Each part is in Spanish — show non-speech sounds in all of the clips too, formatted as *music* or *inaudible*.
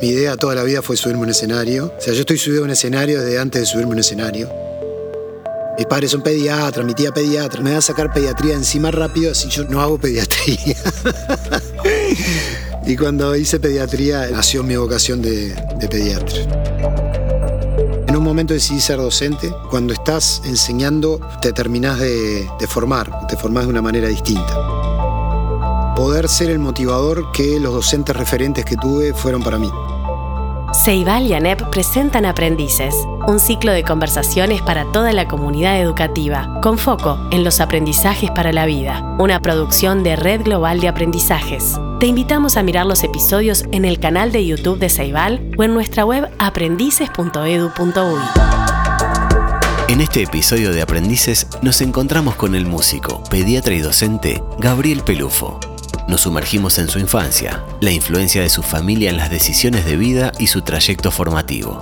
Mi idea toda la vida fue subirme a un escenario. O sea, yo estoy subido a un escenario desde antes de subirme a un escenario. Mis padres son pediatras, mi tía pediatra. Me va a sacar pediatría encima rápido si yo no hago pediatría. *laughs* y cuando hice pediatría nació mi vocación de, pediatra. En un momento decidí ser docente. Cuando estás enseñando te terminás de, de formar, te formás de una manera distinta poder ser el motivador que los docentes referentes que tuve fueron para mí. Ceibal y ANEP presentan Aprendices, un ciclo de conversaciones para toda la comunidad educativa, con foco en los aprendizajes para la vida, una producción de Red Global de Aprendizajes. Te invitamos a mirar los episodios en el canal de YouTube de Ceibal o en nuestra web aprendices.edu.uy. En este episodio de Aprendices nos encontramos con el músico, pediatra y docente Gabriel Pelufo. Nos sumergimos en su infancia, la influencia de su familia en las decisiones de vida y su trayecto formativo.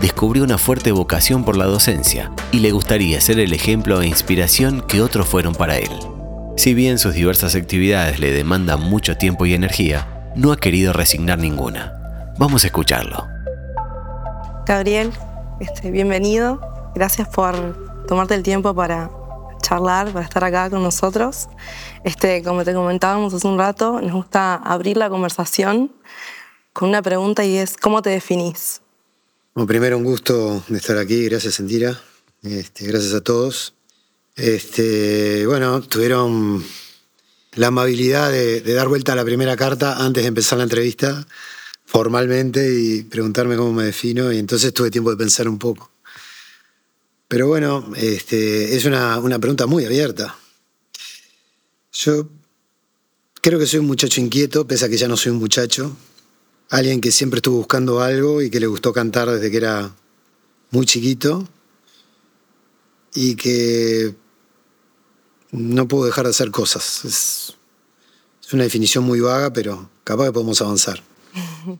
Descubrió una fuerte vocación por la docencia y le gustaría ser el ejemplo e inspiración que otros fueron para él. Si bien sus diversas actividades le demandan mucho tiempo y energía, no ha querido resignar ninguna. Vamos a escucharlo. Gabriel, este, bienvenido. Gracias por tomarte el tiempo para charlar, para estar acá con nosotros. Este, como te comentábamos hace un rato, nos gusta abrir la conversación con una pregunta y es, ¿cómo te definís? Bueno, primero un gusto de estar aquí, gracias Sentira, este, gracias a todos. Este, bueno, tuvieron la amabilidad de, de dar vuelta a la primera carta antes de empezar la entrevista formalmente y preguntarme cómo me defino y entonces tuve tiempo de pensar un poco. Pero bueno, este, es una, una pregunta muy abierta. Yo creo que soy un muchacho inquieto, pese a que ya no soy un muchacho. Alguien que siempre estuvo buscando algo y que le gustó cantar desde que era muy chiquito. Y que no puedo dejar de hacer cosas. Es, es una definición muy vaga, pero capaz que podemos avanzar. *laughs*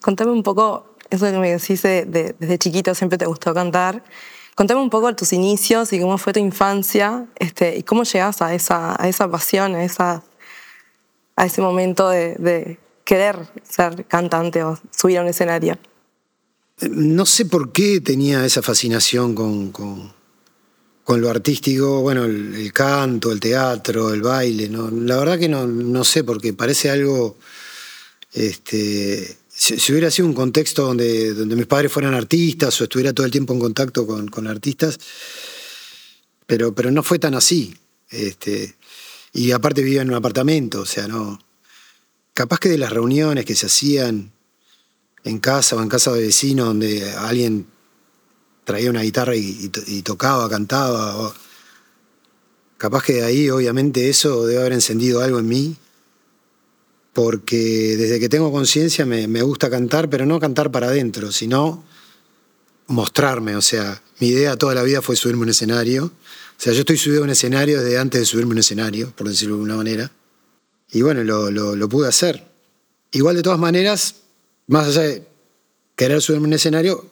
Contame un poco, eso que me decís de, de, desde chiquito siempre te gustó cantar. Contame un poco de tus inicios y cómo fue tu infancia este, y cómo llegas a esa, a esa pasión, a, esa, a ese momento de, querer ser cantante o subir a un escenario. No sé por qué tenía esa fascinación con, con, con lo artístico, bueno, el, el, canto, el teatro, el baile, ¿no? la verdad que no, no sé, porque parece algo este, si, hubiera sido un contexto donde, donde mis padres fueran artistas o estuviera todo el tiempo en contacto con, con artistas, pero, pero no fue tan así. Este, y aparte vivía en un apartamento, o sea, no. Capaz que de las reuniones que se hacían en casa o en casa de vecinos donde alguien traía una guitarra y tocaba, cantaba. O, capaz que de ahí, obviamente, eso debe haber encendido algo en mí porque desde que tengo conciencia me, gusta cantar, pero no cantar para adentro, sino mostrarme. O sea, mi idea toda la vida fue subirme a un escenario. O sea, yo estoy subido a un escenario desde antes de subirme a un escenario, por decirlo de alguna manera. Y bueno, lo, lo, lo pude hacer. Igual de todas maneras, más allá de querer subirme a un escenario,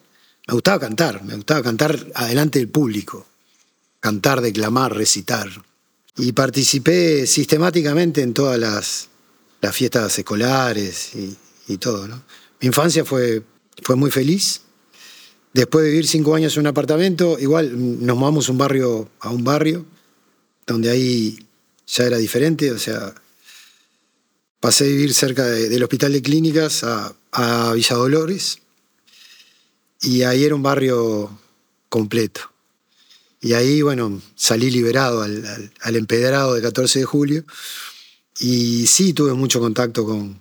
me gustaba cantar, me gustaba cantar adelante del público, cantar, declamar, recitar. Y participé sistemáticamente en todas las, las fiestas escolares y, todo. ¿no? Mi infancia fue, fue muy feliz. Después de vivir cinco años en un apartamento, igual nos mudamos un barrio a un barrio, donde ahí ya era diferente, o sea, pasé a vivir cerca de, del hospital de clínicas a, a Villa Dolores, y ahí era un barrio completo. Y ahí, bueno, salí liberado al, al, al empedrado del 14 de julio, y sí, tuve mucho contacto con,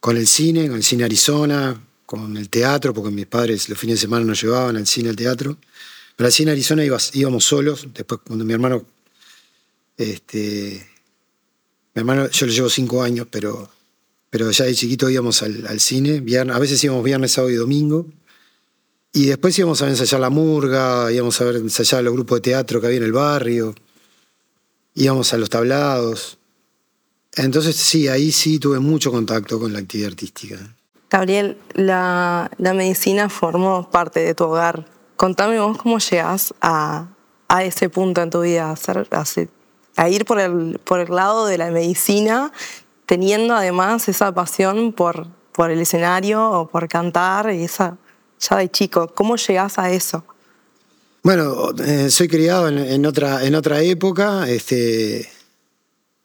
con el cine, con el cine Arizona, con el teatro, porque mis padres los fines de semana nos llevaban al cine, al teatro. Pero al cine Arizona ibas, íbamos solos. Después, cuando mi hermano. Este, mi hermano, yo le llevo cinco años, pero, pero ya de chiquito íbamos al, al cine. Viernes, a veces íbamos viernes, sábado y domingo. Y después íbamos a ensayar la murga, íbamos a ver ensayar los grupos de teatro que había en el barrio, íbamos a los tablados. Entonces sí, ahí sí tuve mucho contacto con la actividad artística. Gabriel, la, la medicina formó parte de tu hogar. Contame vos cómo llegas a, a ese punto en tu vida, a, hacer, a, a ir por el, por el lado de la medicina, teniendo además esa pasión por, por el escenario o por cantar, y esa, ya de chico. ¿Cómo llegas a eso? Bueno, eh, soy criado en, otra, en otra época. Este,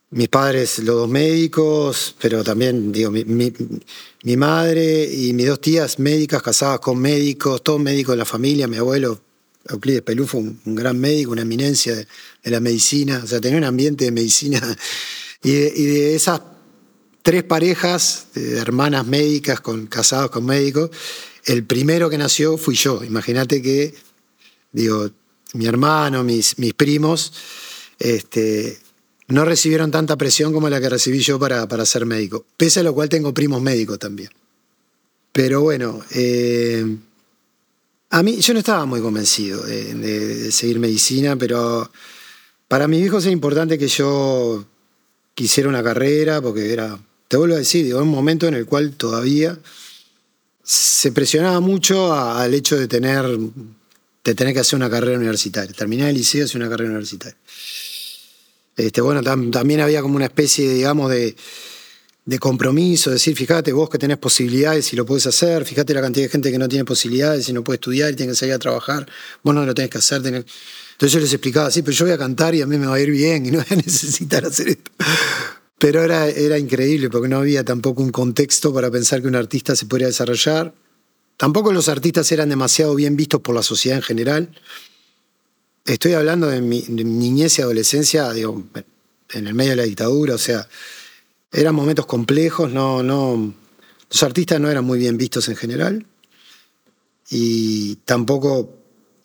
mis padres, los dos médicos, pero también, digo, mi, madre y mis dos tías médicas casadas con médicos, todos médicos de la familia, mi abuelo Euclides Pelufo, un, un gran médico, una eminencia de, la medicina, o sea, tenía un ambiente de medicina. Y de, esas tres parejas de hermanas médicas con, casados con médicos, el primero que nació fui yo. Imagínate que, digo, mi hermano, mis, mis primos, este, no recibieron tanta presión como la que recibí yo para, para ser médico. Pese a lo cual tengo primos médicos también. Pero bueno, eh, a mí yo no estaba muy convencido de, seguir medicina, pero para mis hijos es importante que yo quisiera una carrera, porque era, te vuelvo a decir, digo, un momento en el cual todavía se presionaba mucho al hecho de tener, de tener que hacer una carrera universitaria. Terminar el liceo y hacer una carrera universitaria. Este, bueno, también había como una especie, digamos, de, de compromiso, decir, fíjate vos que tenés posibilidades y lo puedes hacer, fíjate la cantidad de gente que no tiene posibilidades y no puede estudiar y tiene que salir a trabajar, vos no lo tenés que hacer. Entonces yo les explicaba, sí, pero yo voy a cantar y a mí me va a ir bien y no voy a *laughs* necesitar hacer esto. Pero era, era increíble porque no había tampoco un contexto para pensar que un artista se podría desarrollar. Tampoco los artistas eran demasiado bien vistos por la sociedad en general. Estoy hablando de mi, niñez y adolescencia, digo, en el medio de la dictadura, o sea, eran momentos complejos, no, los artistas no eran muy bien vistos en general y tampoco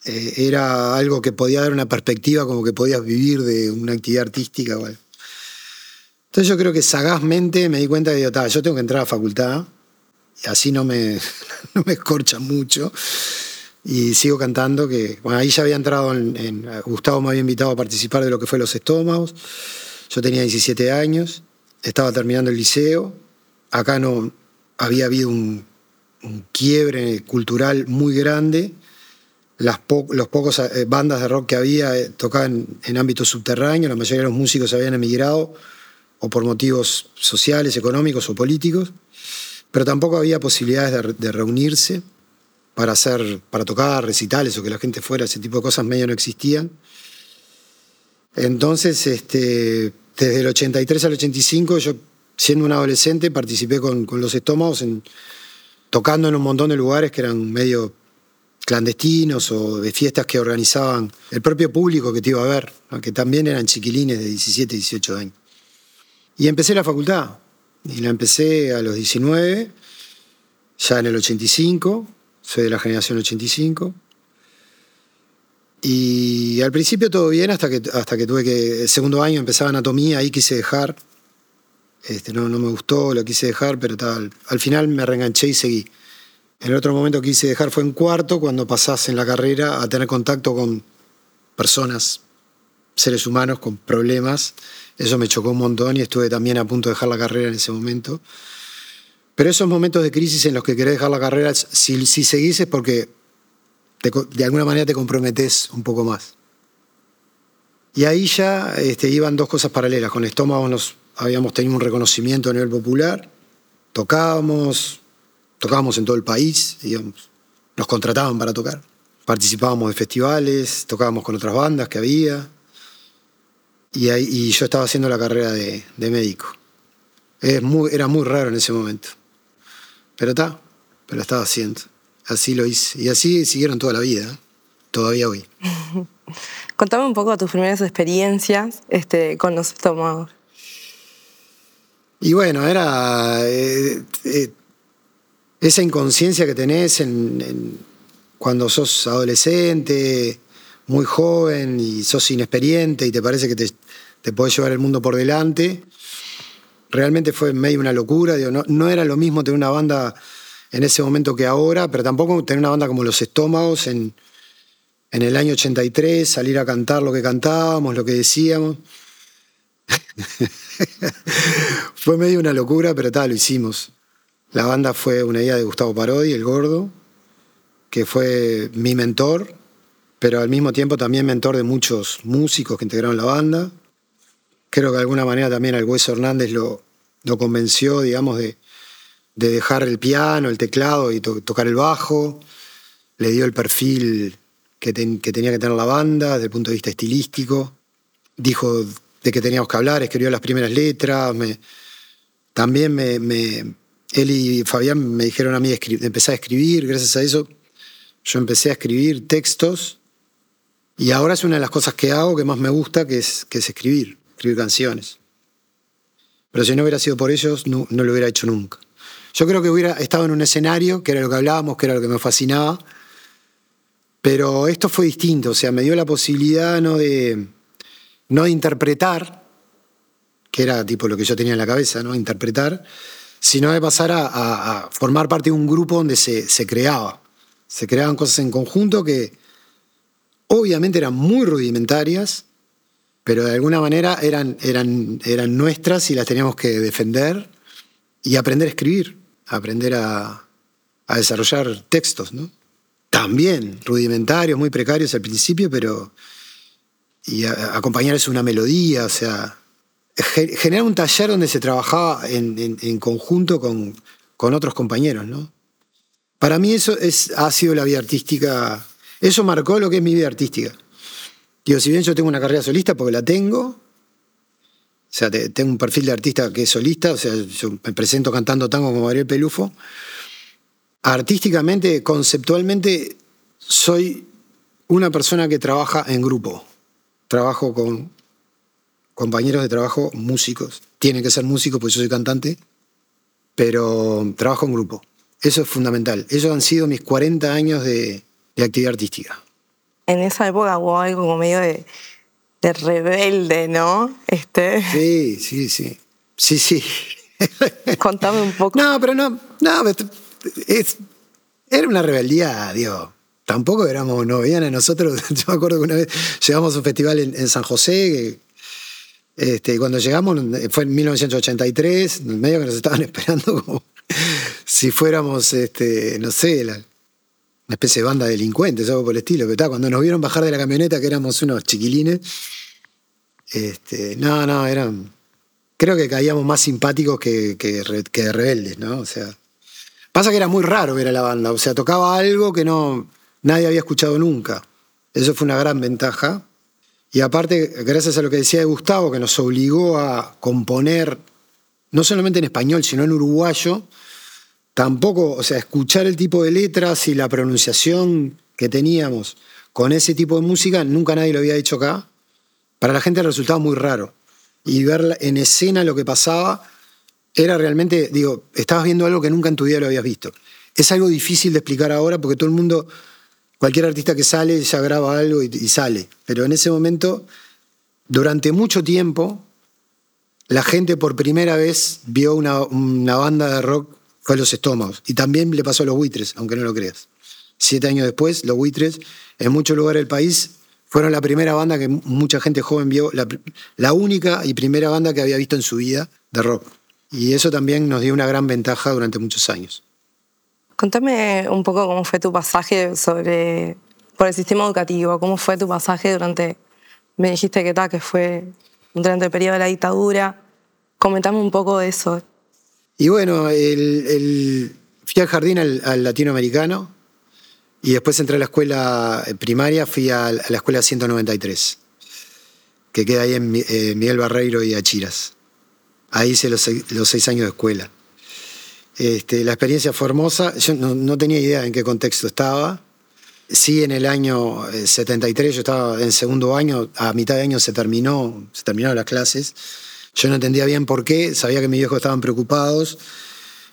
eh, era algo que podía dar una perspectiva como que podías vivir de una actividad artística. Entonces yo creo que sagazmente me di cuenta de que yo tengo que entrar a la facultad y así no me, *laughs* no me escorcha mucho y sigo cantando, que bueno, ahí ya había entrado en, Gustavo me había invitado a participar de lo que fue Los Estómagos, yo tenía 17 años, estaba terminando el liceo, acá no había habido un, quiebre cultural muy grande, las los pocos eh, bandas de rock que había eh, tocaban en ámbitos subterráneos, la mayoría de los músicos habían emigrado o por motivos sociales, económicos o políticos, pero tampoco había posibilidades de, de reunirse para hacer, para tocar recitales o que la gente fuera, ese tipo de cosas medio no existían. Entonces, este, desde el 83 al 85, yo siendo un adolescente participé con, los estómagos tocando en un montón de lugares que eran medio clandestinos o de fiestas que organizaban el propio público que te iba a ver, que también eran chiquilines de 17, 18 años. Y empecé la facultad, y la empecé a los 19, ya en el 85, soy de la generación 85. Y al principio todo bien hasta que, hasta que tuve que, el segundo año empezaba anatomía, ahí quise dejar. Este, no, no me gustó, lo quise dejar, pero tal, al final me reenganché y seguí. El otro momento quise dejar fue en cuarto, cuando pasás en la carrera a tener contacto con personas, seres humanos con problemas. Eso me chocó un montón y estuve también a punto de dejar la carrera en ese momento. Pero esos momentos de crisis en los que querés dejar la carrera, si, si seguís es porque de alguna manera te comprometes un poco más. Y ahí ya este, iban dos cosas paralelas. Con estómago nos habíamos tenido un reconocimiento a nivel popular, tocábamos, tocábamos en todo el país, digamos, nos contrataban para tocar. Participábamos de festivales, tocábamos con otras bandas que había. Y, ahí, y yo estaba haciendo la carrera de, médico. Era muy raro en ese momento. Pero está, pero estaba haciendo. Así lo hice. Y así siguieron toda la vida, todavía hoy. *laughs* Contame un poco tus primeras experiencias este, con los estómagos. Y bueno, era eh, eh, esa inconsciencia que tenés en, cuando sos adolescente, muy joven y sos inexperiente y te parece que te, te podés llevar el mundo por delante realmente fue medio una locura. no, no, era lo mismo tener una banda en ese momento que ahora, pero tampoco tener una banda como Los Estómagos en, en el año 83, salir a cantar lo que cantábamos, lo que decíamos. *laughs* fue medio una locura, pero tal, lo hicimos. La banda fue una idea de Gustavo Parodi, el gordo, que fue mi mentor, pero al mismo tiempo también mentor de muchos músicos que integraron la banda creo que de alguna manera también al Hueso Hernández lo, lo convenció, digamos, de, de dejar el piano, el teclado y tocar el bajo. Le dio el perfil que, que, tenía que tener la banda desde el punto de vista estilístico. Dijo de que teníamos que hablar, escribió las primeras letras. Me, también me, me, él y Fabián me dijeron a mí empezar a escribir. Gracias a eso yo empecé a escribir textos. Y ahora es una de las cosas que hago que más me gusta, que es, que es escribir, escribir canciones. Pero si no hubiera sido por ellos, no, no lo hubiera hecho nunca. Yo creo que hubiera estado en un escenario, que era lo que hablábamos, que era lo que me fascinaba, pero esto fue distinto, o sea, me dio la posibilidad no de, no de interpretar, que era tipo lo que yo tenía en la cabeza, ¿no? Interpretar, sino de pasar a, formar parte de un grupo donde se, se, creaba. Se creaban cosas en conjunto que obviamente eran muy rudimentarias, pero de alguna manera eran, eran, eran nuestras y las teníamos que defender y aprender a escribir, aprender a, a desarrollar textos, ¿no? También rudimentarios, muy precarios al principio, pero y acompañarles una melodía, o sea, generar un taller donde se trabajaba en, conjunto con, con, otros compañeros, ¿no? Para mí eso es, ha sido la vida artística, eso marcó lo que es mi vida artística. Digo, si bien yo tengo una carrera solista, porque la tengo, o sea, tengo un perfil de artista que es solista, o sea, yo me presento cantando tango como Gabriel Pelufo, artísticamente, conceptualmente, soy una persona que trabaja en grupo. Trabajo con compañeros de trabajo músicos. Tienen que ser músicos porque yo soy cantante, pero trabajo en grupo. Eso es fundamental. Esos han sido mis 40 años de, actividad artística. En esa época hubo algo como medio de, rebelde, ¿no? Este... Sí, sí, sí. Sí, sí. *laughs* Contame un poco. No, pero no, no, es, era una rebeldía, digo. Tampoco éramos novianas nosotros. *laughs* Yo me acuerdo que una vez llegamos a un festival en, San José, este, cuando llegamos, fue en 1983, en medio que nos estaban *laughs* esperando como si fuéramos, este, no sé, una especie de banda de delincuentes, algo por el estilo. Pero cuando nos vieron bajar de la camioneta, que éramos unos chiquilines, este, no, no, eran. Creo que caíamos más simpáticos que, que, rebeldes, ¿no? O sea. Pasa que era muy raro ver a la banda, o sea, tocaba algo que no nadie había escuchado nunca. Eso fue una gran ventaja. Y aparte, gracias a lo que decía Gustavo, que nos obligó a componer, no solamente en español, sino en uruguayo, tampoco, o sea, escuchar el tipo de letras y la pronunciación que teníamos con ese tipo de música, nunca nadie lo había dicho acá. Para la gente resultaba muy raro. Y ver en escena lo que pasaba era realmente, digo, estabas viendo algo que nunca en tu vida lo habías visto. Es algo difícil de explicar ahora porque todo el mundo, cualquier artista que sale ya graba algo y, sale. Pero en ese momento, durante mucho tiempo, la gente por primera vez vio una banda de rock, fue Los Estómagos. Y también le pasó a Los Buitres, aunque no lo creas. Siete años después, Los Buitres, en muchos lugares del país, fueron la primera banda que mucha gente joven vio, la, única y primera banda que había visto en su vida de rock. Y eso también nos dio una gran ventaja durante muchos años. Contame un poco cómo fue tu pasaje sobre, por el sistema educativo, cómo fue tu pasaje durante, me dijiste que, tal que fue durante el periodo de la dictadura. Comentame un poco de eso. Y bueno, el, fui al jardín al, latinoamericano y después entré a la escuela primaria, fui a, la escuela 193, que queda ahí en eh, Miguel Barreiro y Achiras. Ahí hice los seis, años de escuela. Este, la experiencia fue hermosa. Yo no, tenía idea en qué contexto estaba. Sí, en el año 73, eh, yo estaba en segundo año, a mitad de año se terminó, se terminaron las clases. Yo no entendía bien por qué, sabía que mis viejos estaban preocupados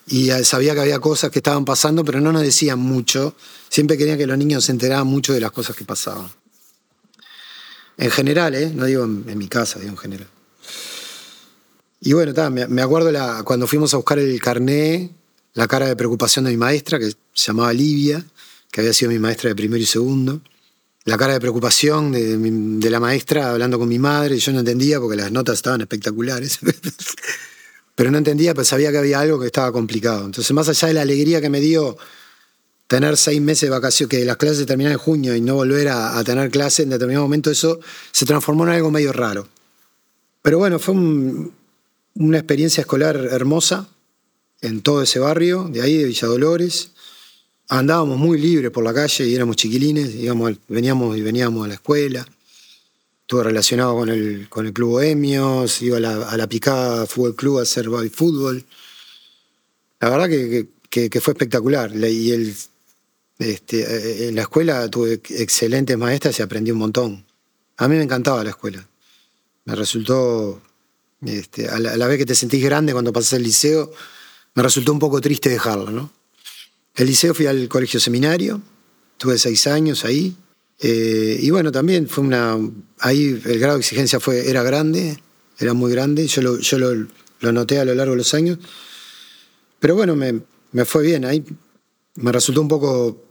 y sabía que había cosas que estaban pasando, pero no nos decían mucho. Siempre querían que los niños se enteraran mucho de las cosas que pasaban. En general, ¿eh? no digo en, en mi casa, digo en general. Y bueno, me, acuerdo la, cuando fuimos a buscar el carné, la cara de preocupación de mi maestra, que se llamaba Livia, que había sido mi maestra de primero y segundo. La cara de preocupación de, la maestra hablando con mi madre, yo no entendía porque las notas estaban espectaculares. *laughs* Pero no entendía, pues sabía que había algo que estaba complicado. Entonces, más allá de la alegría que me dio tener seis meses de vacaciones, que las clases terminaran en junio y no volver a, tener clases, en determinado momento eso se transformó en algo medio raro. Pero bueno, fue un, una experiencia escolar hermosa. en todo ese barrio, de ahí, de Villa Dolores. Andábamos muy libres por la calle y éramos chiquilines, íbamos, veníamos y veníamos a la escuela. Estuve relacionado con el, con el Club Bohemios, iba a la, a la Picada Fútbol Club a hacer fútbol. La verdad que, que, que fue espectacular. Y el, este, eh, en la escuela tuve excelentes maestras y aprendí un montón. A mí me encantaba la escuela. Me resultó, este, a, la, vez que te sentís grande cuando pasas el liceo, me resultó un poco triste dejarla, ¿no? El liceo fui al colegio seminario, tuve seis años ahí. Eh, y bueno, también fue una. Ahí el grado de exigencia fue, era grande, era muy grande. Yo lo, yo lo, lo noté a lo largo de los años. Pero bueno, me, me fue bien. Ahí me resultó un poco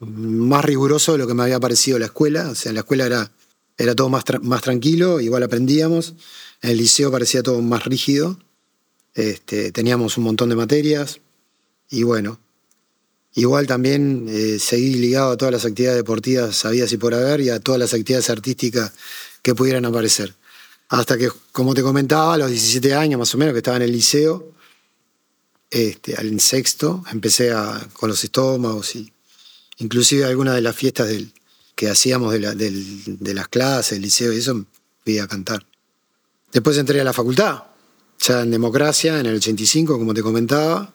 más riguroso de lo que me había parecido la escuela. O sea, en la escuela era, era todo más, más tranquilo, igual aprendíamos. En el liceo parecía todo más rígido. Este, teníamos un montón de materias. Y bueno, igual también eh, seguí ligado a todas las actividades deportivas sabías y por haber y a todas las actividades artísticas que pudieran aparecer. Hasta que, como te comentaba, a los 17 años más o menos que estaba en el liceo, este, al sexto, empecé a, con los estómagos y inclusive algunas de las fiestas del, que hacíamos de, de, las clases, del liceo y eso, fui a cantar. Después entré a la facultad, ya en democracia, en el 85, como te comentaba.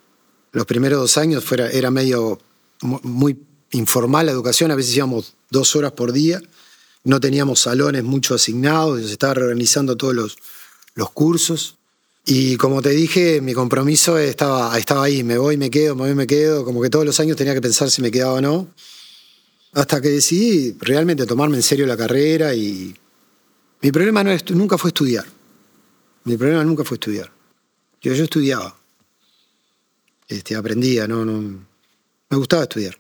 Los primeros dos años fuera, era medio muy informal la educación, a veces íbamos dos horas por día, no teníamos salones mucho asignados, se estaba reorganizando todos los, los cursos. Y como te dije, mi compromiso estaba, estaba ahí, me voy, me quedo, me voy, me quedo, como que todos los años tenía que pensar si me quedaba o no, hasta que decidí realmente tomarme en serio la carrera y mi problema no nunca fue estudiar, mi problema nunca fue estudiar, yo, yo estudiaba, este, aprendía, no, no, me gustaba estudiar,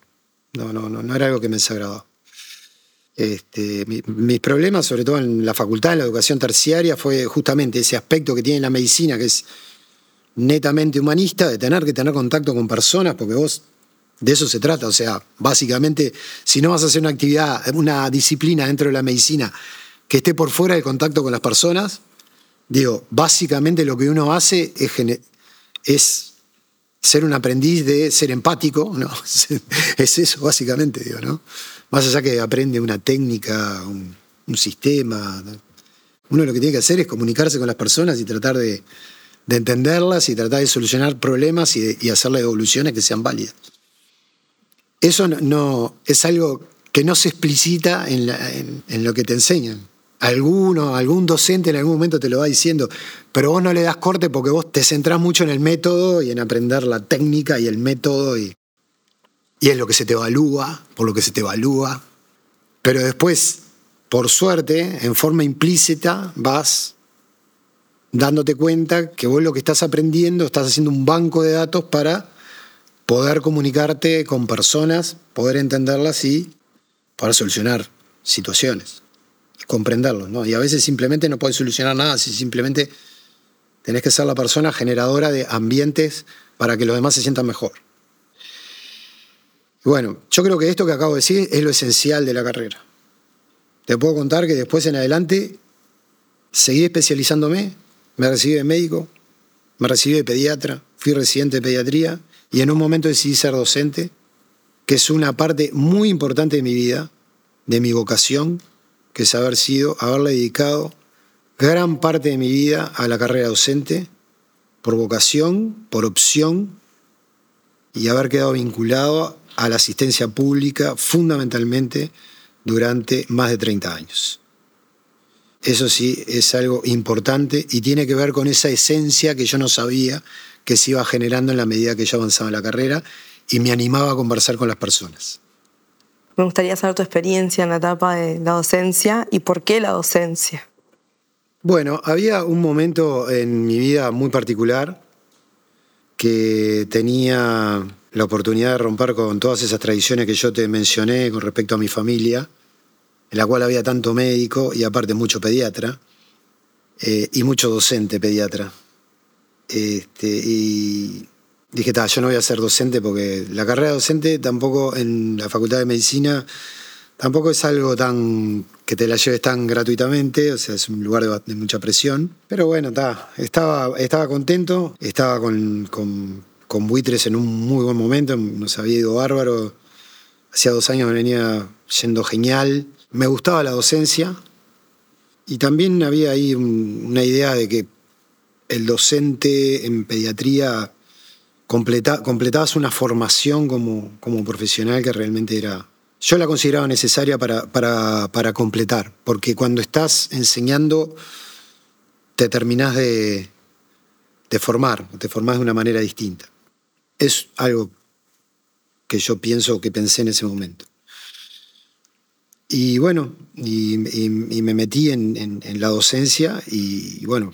no, no, no, no era algo que me desagradaba. Este, mis problemas, sobre todo en la facultad, en la educación terciaria, fue justamente ese aspecto que tiene la medicina, que es netamente humanista, de tener que tener contacto con personas, porque vos de eso se trata. O sea, básicamente, si no vas a hacer una actividad, una disciplina dentro de la medicina que esté por fuera del contacto con las personas, digo, básicamente lo que uno hace es, es ser un aprendiz de ser empático, *laughs* ¿no? es eso, básicamente, digo, ¿no? Más allá que aprende una técnica, un, sistema. Uno lo que tiene que hacer es comunicarse con las personas y tratar de, entenderlas y tratar de solucionar problemas y, de, hacerle evoluciones que sean válidas. Eso no, es algo que no se explicita en, en, lo que te enseñan. Alguno, algún docente en algún momento te lo va diciendo, pero vos no le das corte porque vos te centrás mucho en el método y en aprender la técnica y el método y, y es lo que se te evalúa, por lo que se te evalúa. Pero después, por suerte, en forma implícita, vas dándote cuenta que vos lo que estás aprendiendo, estás haciendo un banco de datos para poder comunicarte con personas, poder entenderlas y poder solucionar situaciones, comprenderlos. ¿no? Y a veces simplemente no puedes solucionar nada si simplemente tenés que ser la persona generadora de ambientes para que los demás se sientan mejor. Bueno, yo creo que esto que acabo de decir es lo esencial de la carrera. Te puedo contar que después en adelante seguí especializándome, me recibí de médico, me recibí de pediatra, fui residente de pediatría y en un momento decidí ser docente, que es una parte muy importante de mi vida, de mi vocación, que es haber sido, haberle dedicado gran parte de mi vida a la carrera docente, por vocación, por opción, y haber quedado vinculado a la asistencia pública fundamentalmente durante más de 30 años. Eso sí es algo importante y tiene que ver con esa esencia que yo no sabía que se iba generando en la medida que yo avanzaba en la carrera y me animaba a conversar con las personas. Me gustaría saber tu experiencia en la etapa de la docencia y por qué la docencia. Bueno, había un momento en mi vida muy particular que tenía la oportunidad de romper con todas esas tradiciones que yo te mencioné con respecto a mi familia, en la cual había tanto médico y aparte mucho pediatra, eh, y mucho docente pediatra. Este, y dije, yo no voy a ser docente porque la carrera docente tampoco en la Facultad de Medicina Tampoco es algo tan que te la lleves tan gratuitamente, o sea, es un lugar de, mucha presión. Pero bueno, estaba, estaba contento, estaba con, con, buitres en un muy buen momento, nos había ido bárbaro. Hacía dos años venía yendo genial. Me gustaba la docencia y también había ahí una idea de que el docente en pediatría completa, completabas una formación como, profesional que realmente era yo la consideraba necesaria para, completar, porque cuando estás enseñando te terminás de, de formar, te formás de una manera distinta. Es algo que yo pienso, que pensé en ese momento. Y bueno, y, me metí en, la docencia y, bueno,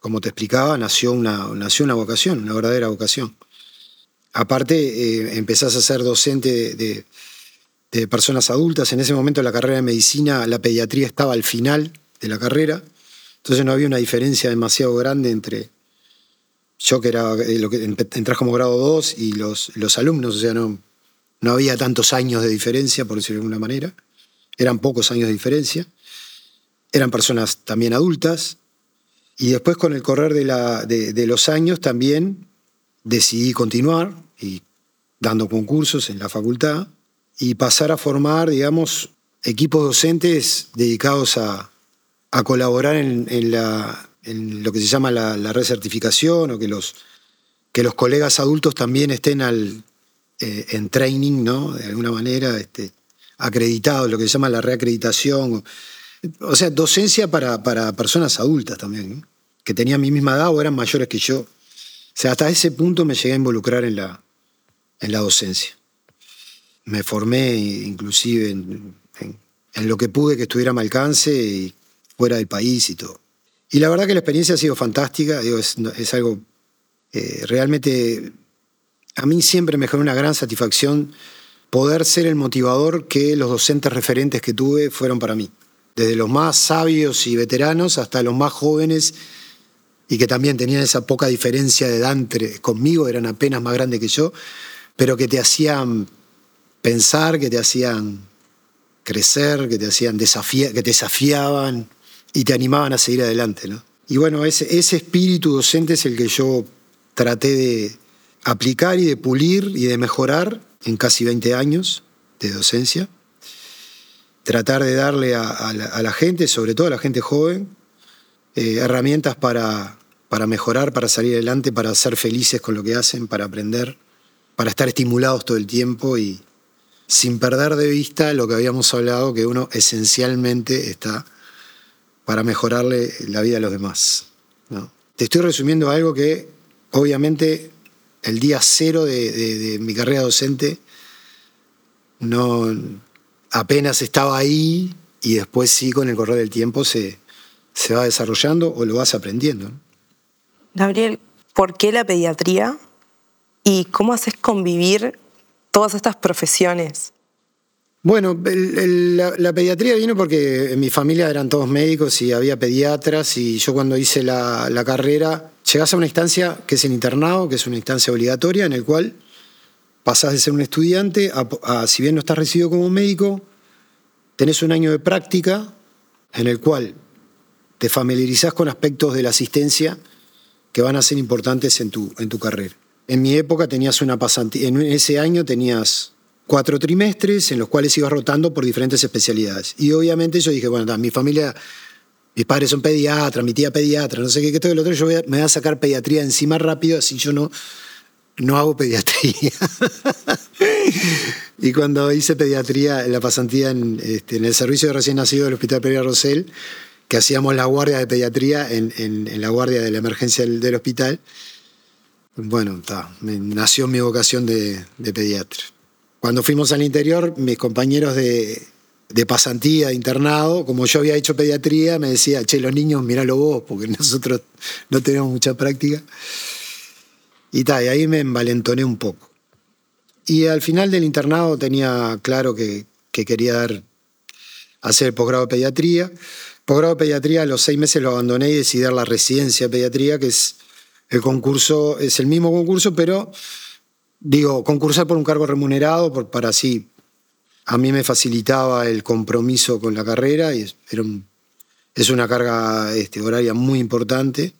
como te explicaba, nació una, nació una vocación, una verdadera vocación. Aparte, eh, empezás a ser docente de, personas adultas. En ese momento la carrera de medicina, la pediatría estaba al final de la carrera, entonces no había una diferencia demasiado grande entre yo que era eh, lo que entras como grado 2 y los, los alumnos, o sea, no, no había tantos años de diferencia, por decirlo de alguna manera, eran pocos años de diferencia, eran personas también adultas, y después con el correr de, la, de los años también decidí continuar y dando concursos en la facultad, y pasar a formar, digamos, equipos docentes dedicados a, colaborar en, lo que se llama la, recertificación o que los, que los colegas adultos también estén al, eh, en training, ¿no? De alguna manera, este, acreditados, lo que se llama la reacreditación. O sea, docencia para, para personas adultas también, que tenían mi misma edad o eran mayores que yo. O sea, hasta ese punto me llegué a involucrar en la, en la docencia me formé inclusive en, lo que pude que estuviera a mi alcance y fuera del país y todo. Y la verdad que la experiencia ha sido fantástica, es, algo eh, realmente, a mí siempre me generó una gran satisfacción poder ser el motivador que los docentes referentes que tuve fueron para mí. Desde los más sabios y veteranos hasta los más jóvenes y que también tenían esa poca diferencia de edad conmigo, eran apenas más grandes que yo, pero que te hacían pensar, que te hacían crecer, que te hacían desafiar, que te desafiaban y te animaban a seguir adelante. ¿no? Y bueno, ese, ese espíritu docente es el que yo traté de aplicar y de pulir y de mejorar en casi 20 años de docencia. Tratar de darle a, la, gente, sobre todo a la gente joven, eh, herramientas para, para mejorar, para salir adelante, para ser felices con lo que hacen, para aprender, para estar estimulados todo el tiempo y, sin perder de vista lo que habíamos hablado, que uno esencialmente está para mejorarle la vida a los demás. Te estoy resumiendo algo que obviamente el día cero de, mi carrera docente no apenas estaba ahí y después sí con el correr del tiempo se, se va desarrollando o lo vas aprendiendo. Gabriel, ¿por qué la pediatría? ¿Y cómo haces convivir todas estas profesiones? Bueno, la, pediatría vino porque en mi familia eran todos médicos y había pediatras y yo cuando hice la, carrera llegás a una instancia que es el internado, que es una instancia obligatoria en el cual pasás de ser un estudiante a, si bien no estás recibido como médico, tenés un año de práctica en el cual te familiarizás con aspectos de la asistencia que van a ser importantes en tu, en tu carrera. En mi época tenías una pasantía, en ese año tenías cuatro trimestres en los cuales ibas rotando por diferentes especialidades. Y obviamente yo dije, bueno, mi familia, mis padres son pediatras, mi tía pediatra, no sé qué, qué todo lo otro, yo me voy a sacar pediatría encima rápido, así yo no, no hago pediatría. *laughs* y cuando hice pediatría, en la pasantía en, este, en, el servicio de recién nacido del Hospital Pereira Rosell, que hacíamos la guardia de pediatría en, en la guardia de la emergencia del, del hospital, bueno, nació mi vocación de, pediatra. Cuando fuimos al interior, mis compañeros de, pasantía, de internado, como yo había hecho pediatría, me decía, che, los niños, míralo vos, porque *laughs* nosotros no tenemos mucha práctica. Y, y ahí me envalentoné un poco. Y al final del internado tenía claro que, quería dar, hacer posgrado de pediatría. Posgrado de pediatría a los seis meses lo abandoné y decidí dar la residencia de pediatría, que es el concurso es el mismo concurso, pero digo, concursar por un cargo remunerado para así a mí me facilitaba el compromiso con la carrera y es, es una carga este, horaria muy importante.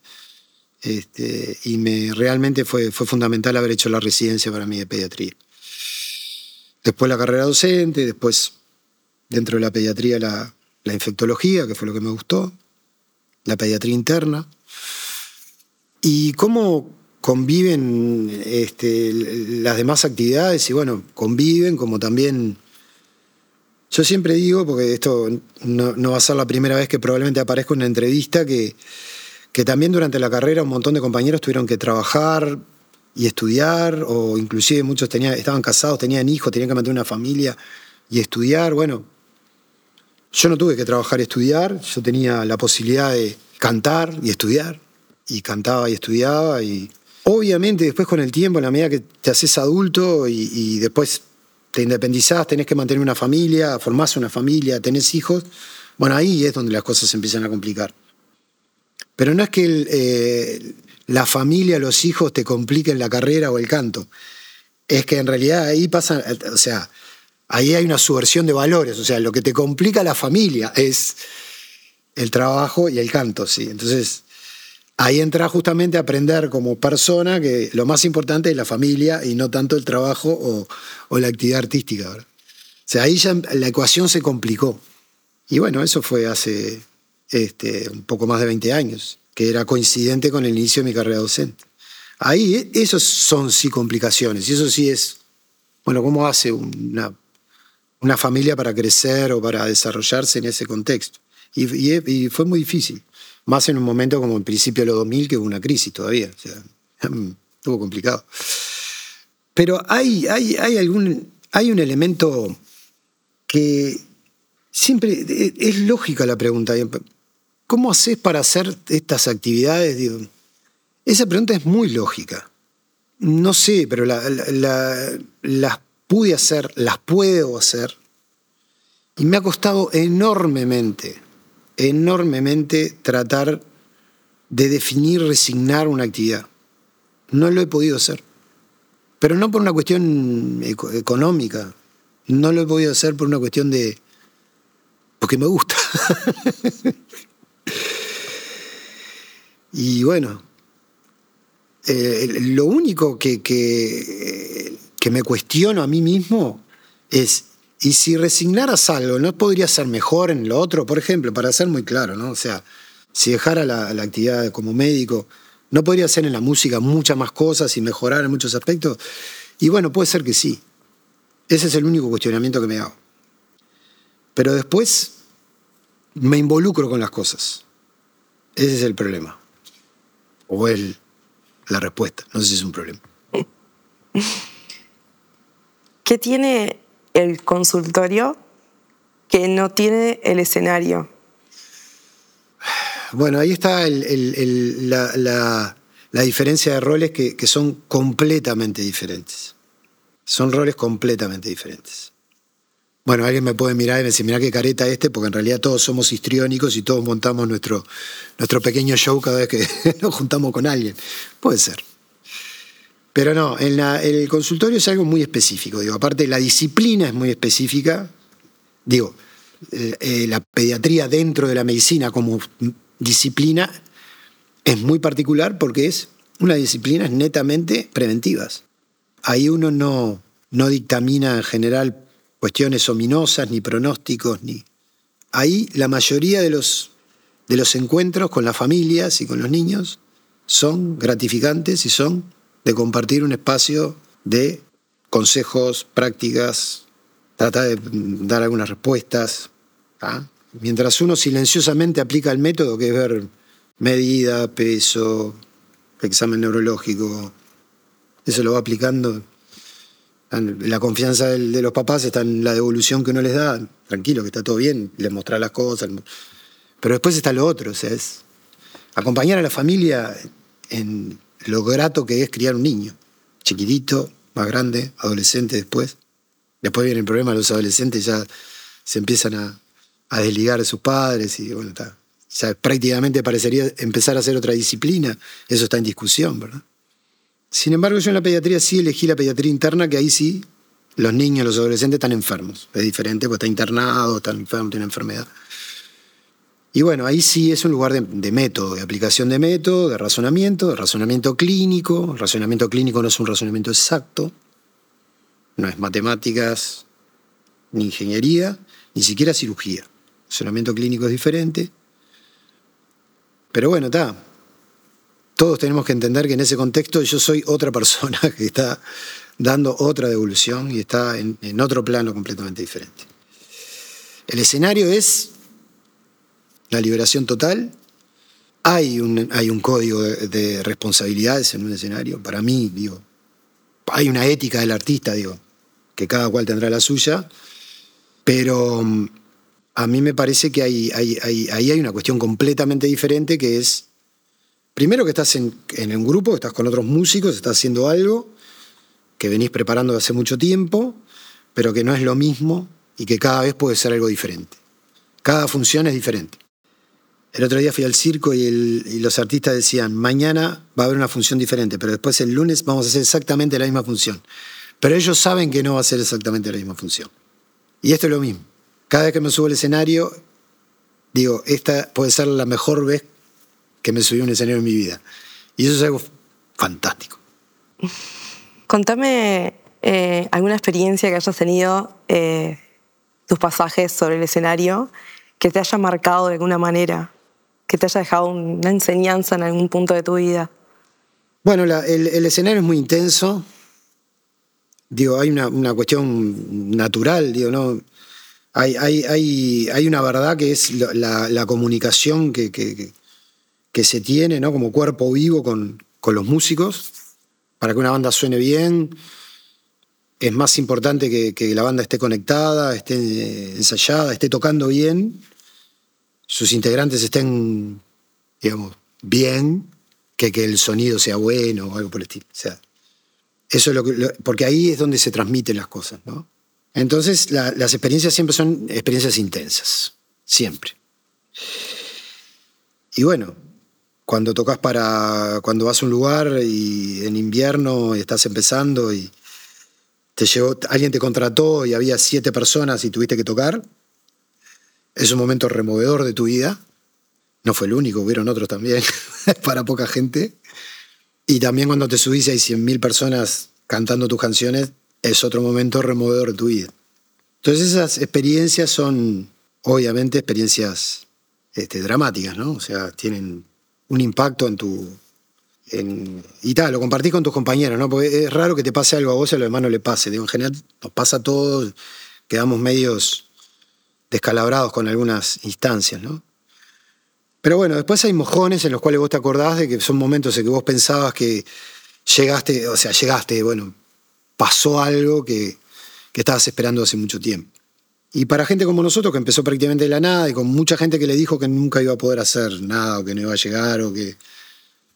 Este, y me, realmente fue, fue fundamental haber hecho la residencia para mí de pediatría. Después la carrera docente, después dentro de la pediatría la, la infectología, que fue lo que me gustó, la pediatría interna. Y cómo conviven este, las demás actividades, y bueno, conviven como también... Yo siempre digo, porque esto no, no va a ser la primera vez que probablemente aparezca una entrevista, que, que también durante la carrera un montón de compañeros tuvieron que trabajar y estudiar, o inclusive muchos estaban casados, tenían hijos, tenían que mantener una familia y estudiar. Bueno, yo no tuve que trabajar y estudiar, yo tenía la posibilidad de cantar y estudiar, y cantaba y estudiaba, y obviamente después con el tiempo, en la medida que te haces adulto y, después te independizás, tenés que mantener una familia, formás una familia, tenés hijos, bueno, ahí es donde las cosas se empiezan a complicar. Pero no es que eh, la familia, los hijos te compliquen la carrera o el canto, es que en realidad ahí pasa, o sea, ahí hay una subversión de valores. O sea, lo que te complica la familia es el trabajo y el canto, ¿sí? Entonces, ahí entra justamente a aprender como persona que lo más importante es la familia y no tanto el trabajo o, la actividad artística. O sea, ahí ya la ecuación se complicó. Y bueno, eso fue hace este, un poco más de 20 años, que era coincidente con el inicio de mi carrera docente. Ahí, esos son sí complicaciones, y eso sí es, bueno, ¿cómo hace una una familia para crecer o para desarrollarse en ese contexto. Y, fue muy difícil, más en un momento como el principio de los 2000, que hubo una crisis todavía. O sea, *laughs* estuvo complicado. Pero hay, hay, hay, algún, hay un elemento que siempre es lógica la pregunta. ¿Cómo haces para hacer estas actividades? esa pregunta es muy lógica. No sé, pero la, las pude hacer, las puedo hacer. Y me ha costado enormemente, enormemente tratar de definir, resignar una actividad. No lo he podido hacer. Pero no por una cuestión económica. No lo he podido hacer por una cuestión de... porque me gusta. *laughs* y bueno, eh, lo único que, que me cuestiono a mí mismo es, ¿y si resignaras algo, no podría ser mejor en lo otro? Por ejemplo, para ser muy claro, ¿no? O sea, si dejara la, actividad como médico, ¿no podría hacer en la música muchas más cosas y mejorar en muchos aspectos? Y bueno, puede ser que sí. Ese es el único cuestionamiento que me hago. Pero después me involucro con las cosas. Ese es el problema. O el, la respuesta. No sé si es un problema. ¿Qué tiene el consultorio que no tiene el escenario? Bueno, ahí está la, diferencia de roles que, son completamente diferentes. Son roles completamente diferentes. Bueno, alguien me puede mirar y decir, mira qué careta este, porque en realidad todos somos histriónicos y todos montamos nuestro, nuestro pequeño show cada vez que *laughs* nos juntamos con alguien. Puede ser. Pero no, en el consultorio es algo muy específico. Digo, aparte, la disciplina es muy específica. Digo, eh, eh, la pediatría dentro de la medicina como disciplina es muy particular porque es una disciplina netamente preventivas. Ahí uno no, no dictamina en general cuestiones ominosas, ni pronósticos, ni. Ahí la mayoría de los, de los encuentros con las familias y con los niños son gratificantes y son de compartir un espacio de consejos, prácticas, trata de dar algunas respuestas. Mientras uno silenciosamente aplica el método, que es ver medida, peso, examen neurológico, eso lo va aplicando. La confianza de los papás está en la devolución que uno les da, tranquilo, que está todo bien, les mostrar las cosas. Pero después está lo otro, o sea, es acompañar a la familia en lo grato que es criar un niño, chiquitito, más grande, adolescente después. Después viene el problema, los adolescentes ya se empiezan a, desligar de sus padres y bueno, está. Prácticamente parecería empezar a hacer otra disciplina, eso está en discusión, ¿verdad? Sin embargo, yo en la pediatría sí elegí la pediatría interna, que ahí sí Los niños, los adolescentes están enfermos. Es diferente porque está internado, está enfermo, tiene enfermedad. Y bueno, ahí sí es un lugar de, de, método, de aplicación de método, de razonamiento, de razonamiento clínico. El razonamiento clínico no es un razonamiento exacto, no es matemáticas, ni ingeniería, ni siquiera cirugía. El razonamiento clínico es diferente. Pero bueno, está. Todos tenemos que entender que en ese contexto yo soy otra persona *laughs* que está dando otra devolución y está en, otro plano completamente diferente. El escenario es la liberación total. Hay un, hay un código de, de, responsabilidades en un escenario. Para mí, digo, hay una ética del artista, digo, que cada cual tendrá la suya, pero mm, a mí me parece que ahí hay, hay, hay, hay, una cuestión completamente diferente que es, primero que estás en, un grupo, estás con otros músicos, estás haciendo algo que venís preparando hace mucho tiempo, pero que no es lo mismo y que cada vez puede ser algo diferente. Cada función es diferente. El otro día fui al circo y, y, los artistas decían, mañana va a haber una función diferente, pero después el lunes vamos a hacer exactamente la misma función. Pero ellos saben que no va a ser exactamente la misma función. Y esto es lo mismo. Cada vez que me subo al escenario, digo, esta puede ser la mejor vez que me subí a un escenario en mi vida. Y eso es algo fantástico. Contame eh, alguna experiencia que hayas tenido, eh, tus pasajes sobre el escenario, que te haya marcado de alguna manera que te haya dejado una enseñanza en algún punto de tu vida? Bueno, la, el, el, escenario es muy intenso. Digo, hay una, una cuestión natural, digo, ¿no? Hay, hay, hay, hay, una verdad que es la, la comunicación que, que, que, se tiene, ¿no? Como cuerpo vivo con, con los músicos. Para que una banda suene bien, es más importante que, que la banda esté conectada, esté ensayada, esté tocando bien sus integrantes estén, digamos, bien, que, que el sonido sea bueno o algo por el estilo. O sea, eso es lo que, porque ahí es donde se transmiten las cosas, ¿no? Entonces, la, las experiencias siempre son experiencias intensas, siempre. Y bueno, cuando tocas para, cuando vas a un lugar y en invierno y estás empezando y te llegó, alguien te contrató y había siete personas y tuviste que tocar, es un momento removedor de tu vida. No fue el único, hubieron otros también, *laughs* para poca gente. Y también cuando te subís y hay 100.000 personas cantando tus canciones, es otro momento removedor de tu vida. Entonces esas experiencias son, obviamente, experiencias este, dramáticas, ¿no? O sea, tienen un impacto en tu... En, y tal, lo compartís con tus compañeros, ¿no? Porque es raro que te pase algo a vos y a los demás no le pase. Digo, en general nos pasa a todos, quedamos medios descalabrados con algunas instancias, ¿no? Pero bueno, después hay mojones en los cuales vos te acordás de que son momentos en que vos pensabas que llegaste, o sea, llegaste, bueno, pasó algo que, que estabas esperando hace mucho tiempo. Y para gente como nosotros, que empezó prácticamente de la nada, y con mucha gente que le dijo que nunca iba a poder hacer nada, o que no iba a llegar, o que,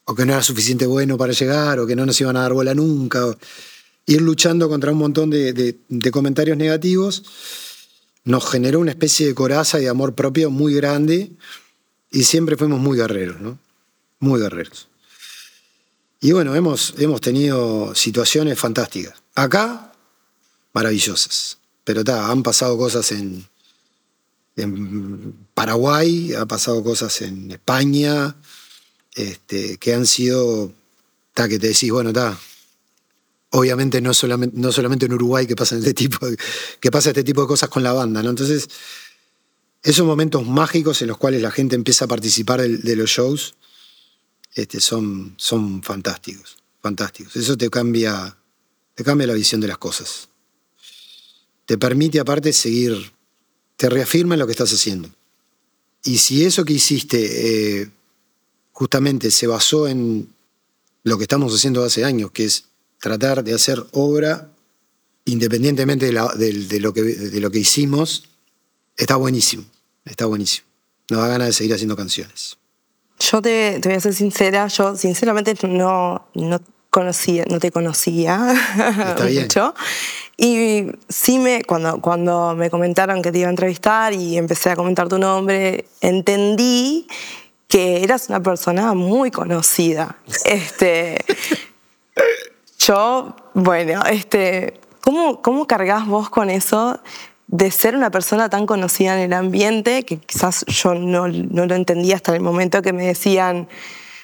o que no era suficiente bueno para llegar, o que no nos iban a dar bola nunca, ir luchando contra un montón de comentarios negativos, nos generó una especie de coraza y de amor propio muy grande y siempre fuimos muy guerreros, ¿no? Muy guerreros. Y bueno, hemos, hemos tenido situaciones fantásticas. Acá, maravillosas. Pero ta, han pasado cosas en, Paraguay, ha pasado cosas en España, este, que han sido, ta, que te decís, bueno, ta, obviamente no solamente, solamente en Uruguay que pasa este tipo de, que pasa este tipo de cosas con la banda, ¿no? Entonces, esos momentos mágicos en los cuales la gente empieza a participar de, de los shows este, son, son fantásticos, fantásticos. Eso te cambia, te cambia la visión de las cosas. Te permite aparte seguir, te reafirma en lo que estás haciendo. Y si eso que hiciste eh, justamente se basó en lo que estamos haciendo hace años, que es tratar de hacer obra independientemente de, lo que, de lo que hicimos, está buenísimo, está buenísimo. Nos da ganas de seguir haciendo canciones. Yo te, voy a ser sincera, yo sinceramente no conocía, no te conocía *laughs* Está bien. mucho. Y sí me, cuando, cuando me comentaron que te iba a entrevistar y empecé a comentar tu nombre, entendí que eras una persona muy conocida. Este, yo, bueno, este, ¿cómo, ¿cómo cargas vos con eso de ser una persona tan conocida en el ambiente que quizás yo no, no lo entendía hasta el momento que me decían,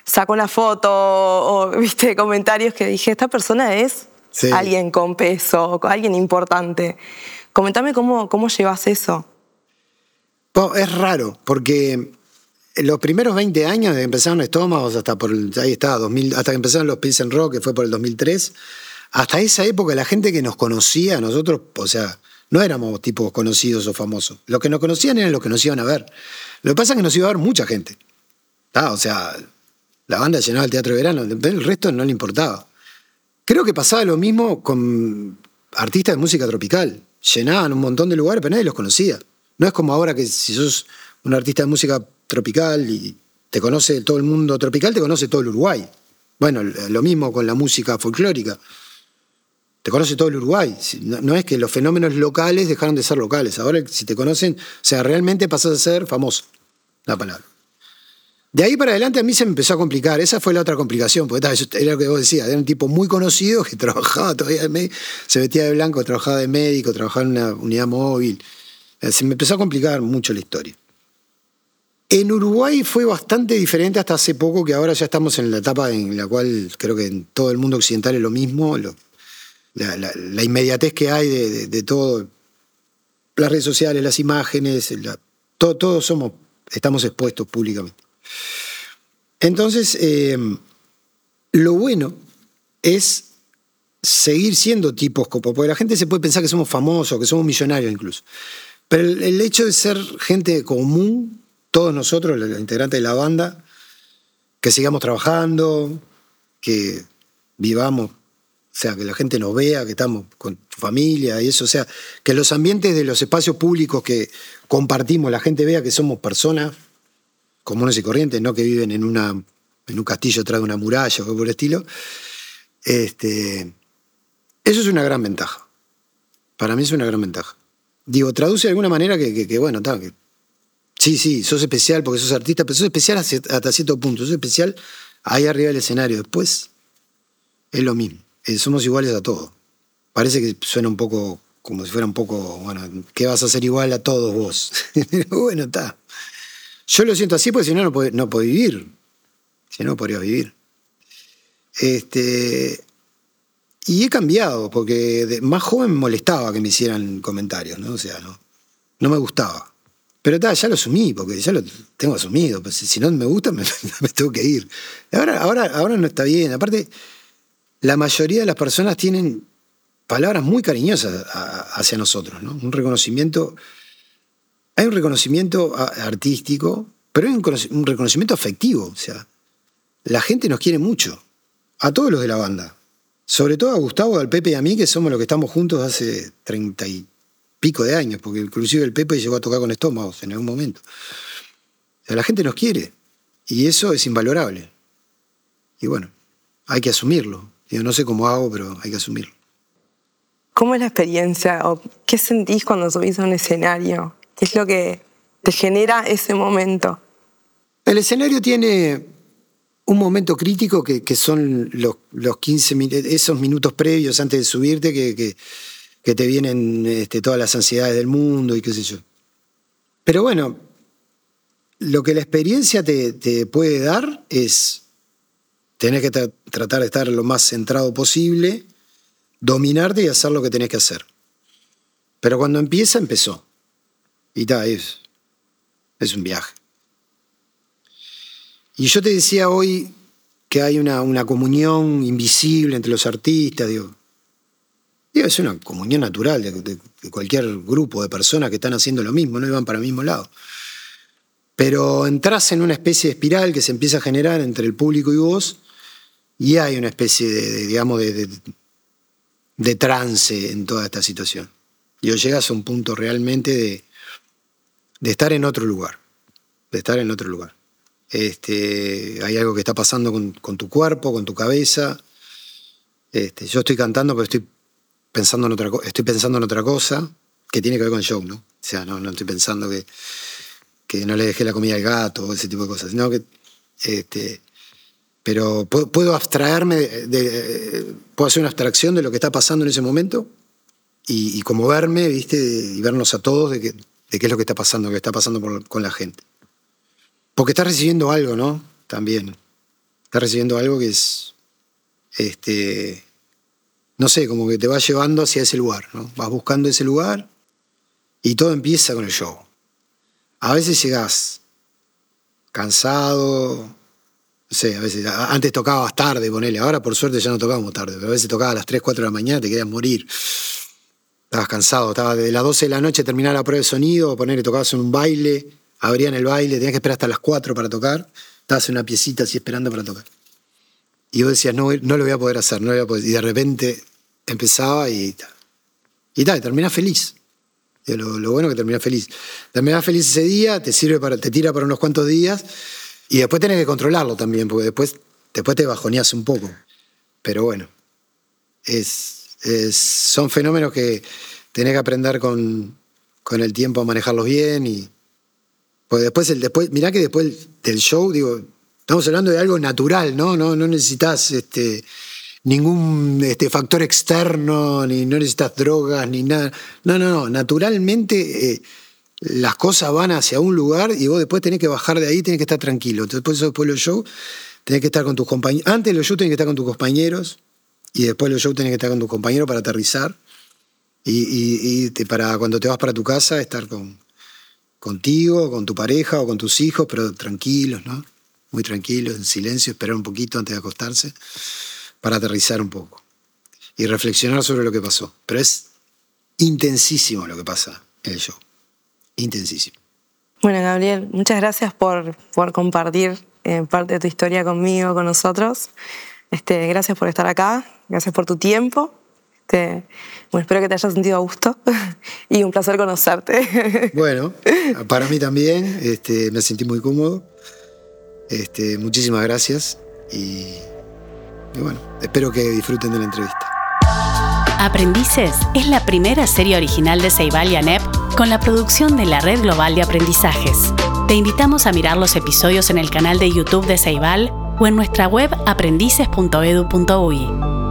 saco una foto o viste *laughs* comentarios que dije, esta persona es alguien con peso, alguien importante. Comentame cómo, cómo llevas eso. es raro, porque los primeros 20 años de que empezaron estómagos hasta por ahí está, 2000, hasta que empezaron los Pilsen Rock, que fue por el 2003, hasta esa época la gente que nos conocía, nosotros, o sea, no éramos tipos conocidos o famosos. Los que nos conocían eran los que nos iban a ver. Lo que pasa es que nos iba a ver mucha gente. o sea, la banda llenaba el teatro de verano, el resto no le importaba. Creo que pasaba lo mismo con artistas de música tropical. Llenaban un montón de lugares, pero nadie los conocía. No es como ahora que si sos un artista de música tropical y te conoce todo el mundo tropical, te conoce todo el Uruguay. Bueno, lo mismo con la música folclórica te conoce todo el Uruguay. No, es que los fenómenos locales dejaron de ser locales. Ahora, si te conocen, o sea, realmente pasas a ser famoso. La palabra. De ahí para adelante a mí se me empezó a complicar. Esa fue la otra complicación, porque era lo que vos decías. Era un tipo muy conocido que *laughs* trabajaba todavía, se vestía de blanco, trabajaba de médico, trabajaba en una unidad móvil. Eh, se me empezó a complicar mucho la historia. En Uruguay fue bastante diferente hasta hace poco, que ahora ya estamos en la etapa en la cual creo que en todo el mundo occidental es lo mismo la, inmediatez que hay de, todo, las redes sociales, las imágenes, todos somos, estamos expuestos públicamente. Entonces, eh, lo bueno es seguir siendo tipos como, porque la gente se puede pensar que somos famosos, que somos millonarios incluso. Pero el, hecho de ser gente común, todos nosotros, los integrantes de la banda, que sigamos trabajando, que vivamos o sea, que la gente nos vea, que estamos con tu familia y eso. O sea, que los ambientes de los espacios públicos que compartimos, la gente vea que somos personas comunes y corrientes, no que viven en, una, en un castillo de una muralla o algo por el estilo. Este, eso es una gran ventaja. Para mí es una gran ventaja. Digo, traduce de alguna manera que, que, bueno, está, que sí, sí, sos especial porque sos artista, pero sos especial hasta cierto punto. Sos especial ahí arriba del escenario. Después es lo mismo. Eh, somos iguales a todos. Parece que suena un poco como si fuera un poco, bueno, ¿qué vas a hacer igual a todos vos? *laughs* bueno, está. Yo lo siento así porque si no, no puedo, vivir. Si no, podría vivir. Este, y he cambiado, porque más joven molestaba que me hicieran comentarios, ¿no? O sea, no, no me gustaba. Pero está, ya lo asumí, porque ya lo tengo asumido. Pues, si no me gusta, *laughs* me, me tengo que ir. Ahora, ahora, ahora no está bien. Aparte, la mayoría de las personas tienen palabras muy cariñosas hacia nosotros, ¿no? Un reconocimiento, hay un reconocimiento artístico, pero hay un reconocimiento afectivo, o sea, la gente nos quiere mucho, a todos los de la banda, sobre todo a Gustavo, al Pepe y a mí, que somos los que estamos juntos hace treinta y pico de años, porque inclusive el Pepe llegó a tocar con estómagos en algún momento. O sea, la gente nos quiere, y eso es invalorable. Y bueno, hay que asumirlo. Yo no sé cómo hago, pero hay que asumirlo. ¿Cómo es la experiencia o qué sentís cuando subís a un escenario? ¿Qué es lo que te genera ese momento? El escenario tiene un momento crítico que, son los, los 15 esos minutos previos antes de subirte que, te vienen este, todas las ansiedades del mundo y qué sé yo. Pero bueno, lo que la experiencia te, puede dar es Tenés que tratar de estar lo más centrado posible, dominarte y hacer lo que tenés que hacer. Pero cuando empieza, empezó. Y está, es, es un viaje. Y yo te decía hoy que hay una, una comunión invisible entre los artistas, digo, es una comunión natural de, cualquier grupo de personas que están haciendo lo mismo, no van para el mismo lado. Pero entras en una especie de espiral que se empieza a generar entre el público y vos, y hay una especie de, digamos, de, trance en toda esta situación. Y llegas a un punto realmente de, de estar en otro lugar, de estar en otro lugar. Este, hay algo que está pasando con, tu cuerpo, con tu cabeza. Este, yo estoy cantando, pero estoy pensando en otra, estoy pensando en otra cosa que tiene que ver con el show, ¿no? O sea, no, no estoy pensando que, que no le dejé la comida al gato o ese tipo de cosas, sino que este, pero puedo, abstraerme, puedo hacer una abstracción de lo que está pasando en ese momento y, y como verme, ¿viste? Y vernos a todos de, que, de qué es lo que está pasando, qué está pasando con la gente. Porque estás recibiendo algo, ¿no? También. Estás recibiendo algo que es, este, no sé, como que te va llevando hacia ese lugar, ¿no? Vas buscando ese lugar y todo empieza con el show. A veces llegás cansado, no sé, a veces, antes tocabas tarde, ponele, ahora por suerte ya no tocábamos tarde, pero a veces tocaba a las 3, 4 de la mañana, te querías morir. Estabas cansado, estabas de las 12 de la noche terminaba la prueba de sonido, ponele, tocabas un baile, abrían el baile, tenías que esperar hasta las 4 para tocar, estabas en una piecita así esperando para tocar. Y vos decías, no, no lo voy a poder hacer, no lo voy a poder. Y de repente empezaba y y tal, terminás feliz. Lo, lo bueno que terminás feliz. Terminás feliz ese día, te sirve para, te tira para unos cuantos días, y después tenés que controlarlo también, porque después, después te bajoneás un poco. Pero bueno, es, son fenómenos que tenés que aprender con, con el tiempo a manejarlos bien y pues después el después mirá que después del show digo estamos hablando de algo natural no no no necesitas este ningún este factor externo ni no necesitas drogas ni nada. No no no naturalmente eh, las cosas van hacia un lugar y vos después tenés que bajar de ahí tenés que estar tranquilo. Entonces después de los shows tenés que estar con tus compañeros antes de los shows tenés que estar con tus compañeros y después de los shows tenés que estar con tus compañeros para aterrizar y, para cuando te vas para tu casa estar con, contigo, con tu pareja o con tus hijos, pero tranquilos, ¿no? Muy tranquilos, en silencio, esperar un poquito antes de acostarse para aterrizar un poco y reflexionar sobre lo que pasó. Pero es intensísimo lo que pasa en el show. Intensísimo. Bueno, Gabriel, muchas gracias por, por compartir eh, parte de tu historia conmigo, con nosotros. Este, gracias por estar acá, gracias por tu tiempo. Bueno, espero que te hayas sentido a gusto *laughs* y un placer conocerte. *laughs* Bueno, para mí también, este, me sentí muy cómodo. Este, muchísimas gracias y, y bueno, espero que disfruten de la entrevista. Aprendices es la primera serie original de Ceibal y ANEP con la producción de la Red Global de Aprendizajes. Te invitamos a mirar los episodios en el canal de YouTube de Ceibal o en nuestra web aprendices.edu.uy.